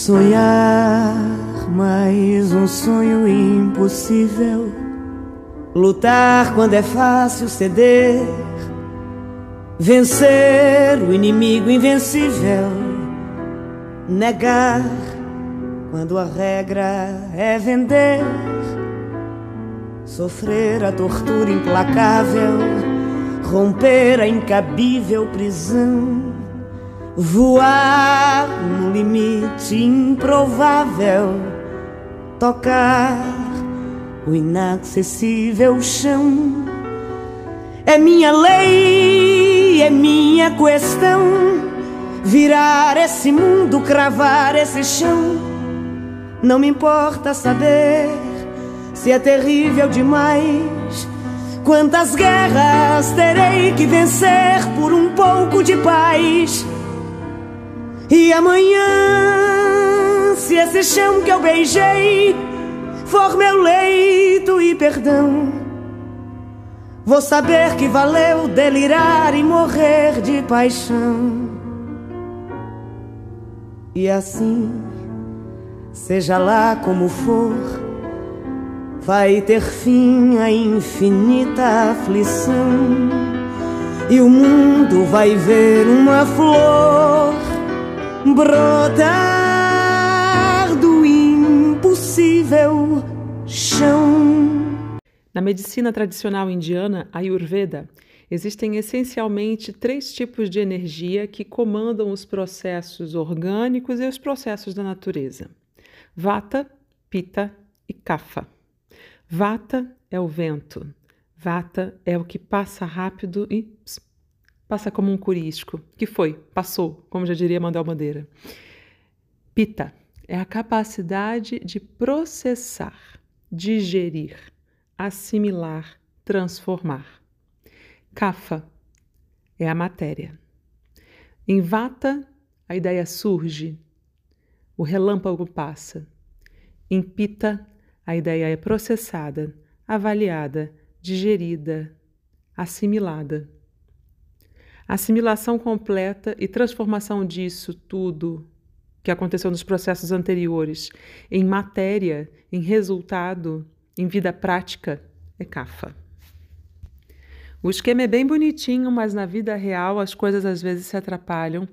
Sonhar mais um sonho impossível. Lutar quando é fácil ceder. Vencer o inimigo invencível. Negar quando a regra é vender. Sofrer a tortura implacável. Romper a incabível prisão voar no limite improvável, tocar o inacessível chão. É minha lei, é minha questão. Virar esse mundo, cravar esse chão. Não me importa saber se é terrível demais. Quantas guerras terei que vencer por um pouco de paz? E amanhã, se esse chão que eu beijei for meu leito e perdão, vou saber que valeu delirar e morrer de paixão. E assim, seja lá como for, vai ter fim a infinita aflição. E o mundo vai ver uma flor brotar do impossível chão. Na medicina tradicional indiana, Ayurveda, existem essencialmente três tipos de energia que comandam os processos orgânicos e os processos da natureza: Vata, Pitta e Kapha. Vata é o vento. Vata é o que passa rápido e passa como um curístico. Que foi? Passou, como já diria Manuel Bandeira. Pita é a capacidade de processar, digerir, assimilar, transformar. Kafa é a matéria. Em Vata, a ideia surge, o relâmpago passa. Em Pita, a ideia é processada, avaliada, digerida, assimilada assimilação completa e transformação disso tudo que aconteceu nos processos anteriores em matéria, em resultado, em vida prática, é CAFA. O esquema é bem bonitinho, mas na vida real as coisas às vezes se atrapalham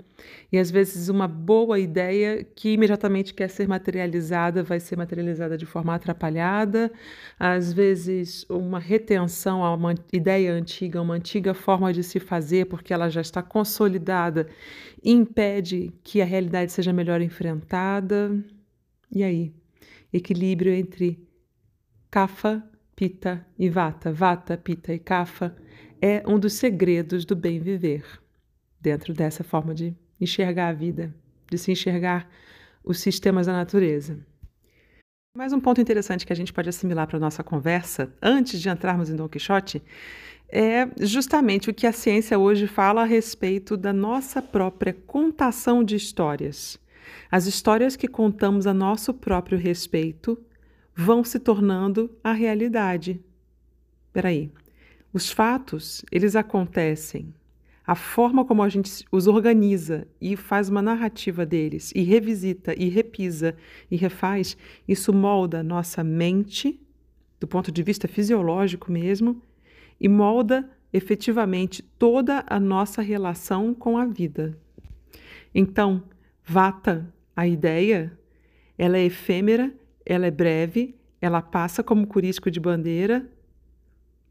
e às vezes uma boa ideia que imediatamente quer ser materializada vai ser materializada de forma atrapalhada. Às vezes uma retenção a uma ideia antiga, uma antiga forma de se fazer, porque ela já está consolidada, impede que a realidade seja melhor enfrentada. E aí, equilíbrio entre Kapha, Pita e Vata, Vata, Pita e Kapha é um dos segredos do bem viver, dentro dessa forma de enxergar a vida, de se enxergar os sistemas da natureza. Mais um ponto interessante que a gente pode assimilar para a nossa conversa, antes de entrarmos em Don Quixote, é justamente o que a ciência hoje fala a respeito da nossa própria contação de histórias. As histórias que contamos a nosso próprio respeito vão se tornando a realidade. Peraí, os fatos, eles acontecem. A forma como a gente os organiza e faz uma narrativa deles, e revisita, e repisa, e refaz, isso molda nossa mente, do ponto de vista fisiológico mesmo, e molda efetivamente toda a nossa relação com a vida. Então, Vata, a ideia, ela é efêmera, ela é breve, ela passa como curisco de bandeira,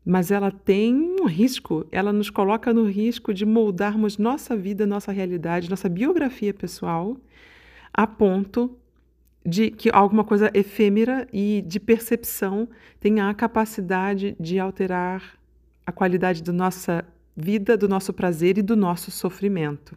mas ela tem um risco, ela nos coloca no risco de moldarmos nossa vida, nossa realidade, nossa biografia pessoal, a ponto de que alguma coisa efêmera e de percepção tenha a capacidade de alterar a qualidade da nossa vida, do nosso prazer e do nosso sofrimento.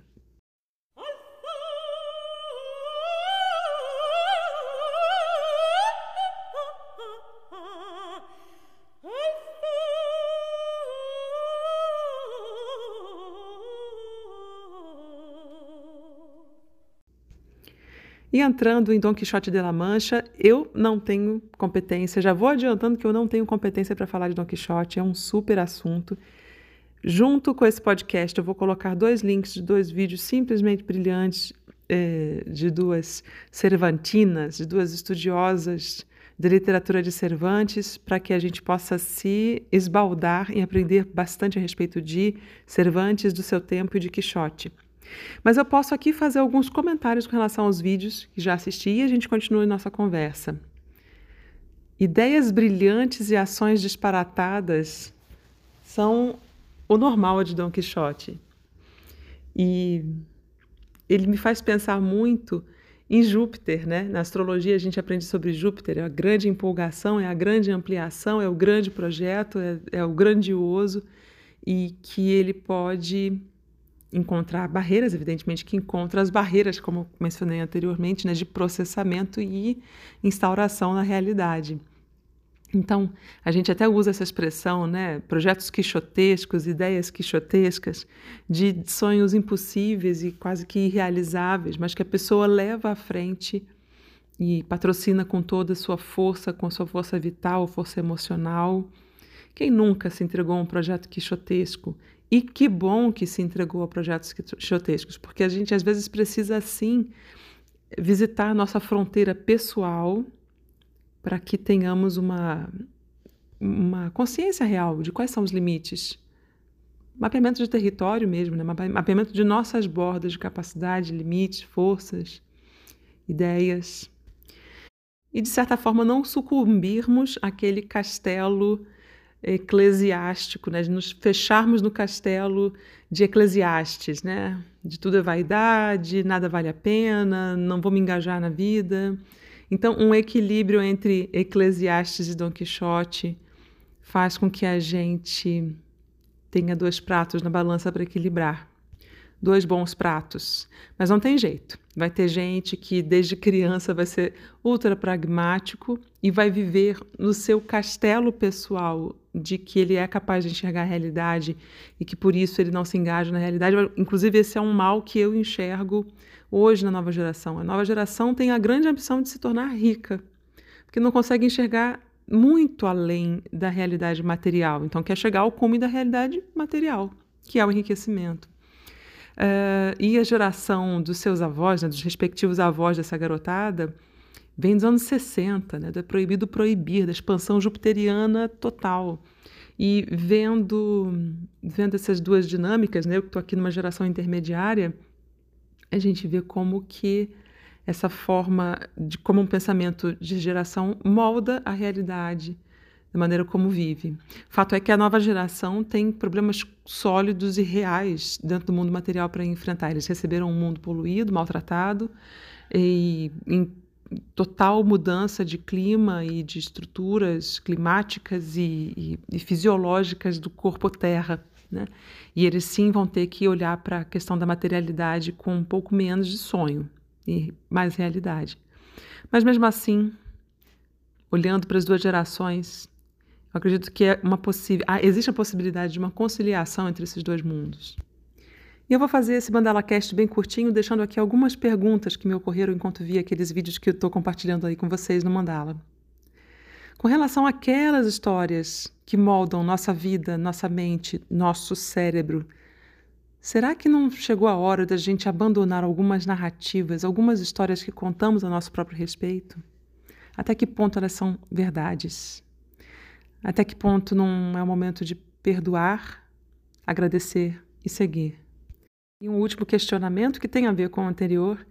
E entrando em Dom Quixote de la Mancha, eu não tenho competência, já vou adiantando que eu não tenho competência para falar de Dom Quixote, é um super assunto. Junto com esse podcast, eu vou colocar dois links de dois vídeos simplesmente brilhantes eh, de duas cervantinas, de duas estudiosas de literatura de Cervantes, para que a gente possa se esbaldar e aprender bastante a respeito de Cervantes, do seu tempo e de Quixote. Mas eu posso aqui fazer alguns comentários com relação aos vídeos que já assisti e a gente continua nossa conversa. Ideias brilhantes e ações disparatadas são o normal de Dom Quixote. E ele me faz pensar muito em Júpiter, né? Na astrologia a gente aprende sobre Júpiter, é a grande empolgação, é a grande ampliação, é o grande projeto, é, é o grandioso e que ele pode encontrar barreiras, evidentemente que encontra as barreiras, como mencionei anteriormente, né, de processamento e instauração na realidade. Então, a gente até usa essa expressão, né? Projetos quixotescos, ideias quixotescas, de sonhos impossíveis e quase que irrealizáveis, mas que a pessoa leva à frente e patrocina com toda a sua força, com a sua força vital, força emocional. Quem nunca se entregou a um projeto quixotesco? E que bom que se entregou a projetos quixotescos, porque a gente às vezes precisa, assim, visitar nossa fronteira pessoal para que tenhamos uma, uma consciência real de quais são os limites. Mapeamento de território mesmo, né? mapeamento de nossas bordas de capacidade, limites, forças, ideias. E, de certa forma, não sucumbirmos àquele castelo eclesiástico, né? de nos fecharmos no castelo de Eclesiastes, né? de tudo é vaidade, nada vale a pena, não vou me engajar na vida. Então, um equilíbrio entre Eclesiastes e Dom Quixote faz com que a gente tenha dois pratos na balança para equilibrar. Dois bons pratos. Mas não tem jeito. Vai ter gente que desde criança vai ser ultra pragmático e vai viver no seu castelo pessoal de que ele é capaz de enxergar a realidade e que por isso ele não se engaja na realidade. Inclusive, esse é um mal que eu enxergo hoje na nova geração. A nova geração tem a grande ambição de se tornar rica, porque não consegue enxergar muito além da realidade material. Então, quer chegar ao cume da realidade material, que é o enriquecimento. Uh, e a geração dos seus avós, né, dos respectivos avós dessa garotada, vem dos anos 60, né, do proibido proibir, da expansão jupiteriana total. E vendo, vendo essas duas dinâmicas, né, eu que estou aqui numa geração intermediária, a gente vê como que essa forma de como um pensamento de geração molda a realidade da maneira como vive. Fato é que a nova geração tem problemas sólidos e reais dentro do mundo material para enfrentar. Eles receberam um mundo poluído, maltratado e em total mudança de clima e de estruturas climáticas e, e, e fisiológicas do corpo terra. Né? E eles sim vão ter que olhar para a questão da materialidade com um pouco menos de sonho e mais realidade. Mas mesmo assim, olhando para as duas gerações, eu acredito que é uma possível, ah, existe a possibilidade de uma conciliação entre esses dois mundos. E eu vou fazer esse Mandala Cast bem curtinho, deixando aqui algumas perguntas que me ocorreram enquanto vi aqueles vídeos que eu estou compartilhando aí com vocês no Mandala. Com relação àquelas histórias que moldam nossa vida, nossa mente, nosso cérebro, será que não chegou a hora da gente abandonar algumas narrativas, algumas histórias que contamos a nosso próprio respeito? Até que ponto elas são verdades? Até que ponto não é o momento de perdoar, agradecer e seguir? E um último questionamento que tem a ver com o anterior: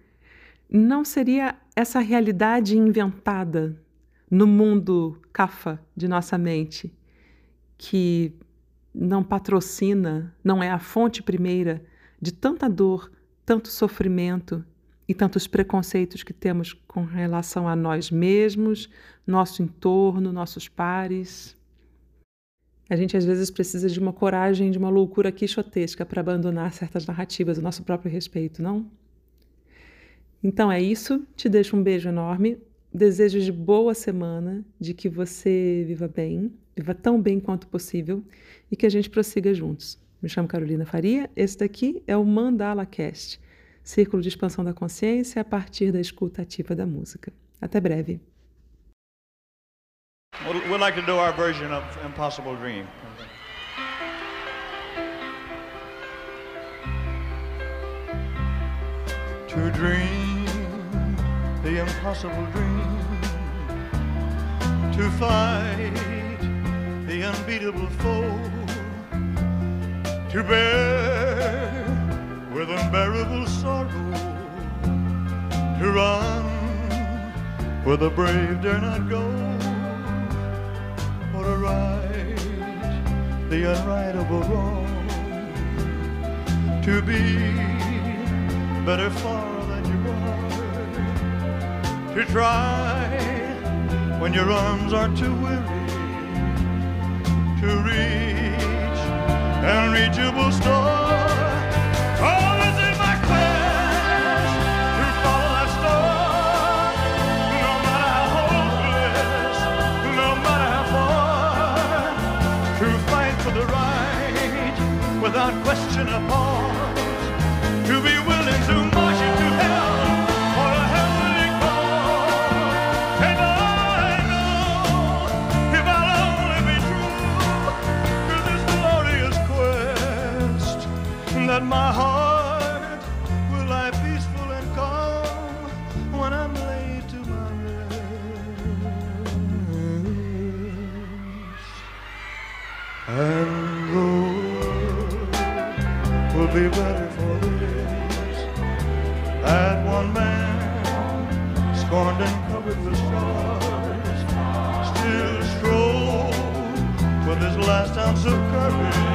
não seria essa realidade inventada no mundo cafa de nossa mente, que não patrocina, não é a fonte primeira de tanta dor, tanto sofrimento e tantos preconceitos que temos com relação a nós mesmos, nosso entorno, nossos pares. A gente às vezes precisa de uma coragem, de uma loucura quixotesca para abandonar certas narrativas a nosso próprio respeito, não? Então é isso. Te deixo um beijo enorme. Desejo de boa semana, de que você viva bem, viva tão bem quanto possível e que a gente prossiga juntos. Me chamo Carolina Faria, esse daqui é o Mandala Cast, círculo de expansão da consciência a partir da escuta ativa da música. Até breve. We'd like to do our version of Impossible Dream. to dream the impossible dream, to fight the unbeatable foe, to bear with unbearable sorrow, to run where the brave dare not go, right the unrightable wrong, to be better far than you are, to try when your arms are too weary, to reach unreachable star. That my heart will lie peaceful and calm when I'm laid to my rest. And world will be better for this. That one man, scorned and covered with scars, still strove with his last ounce of courage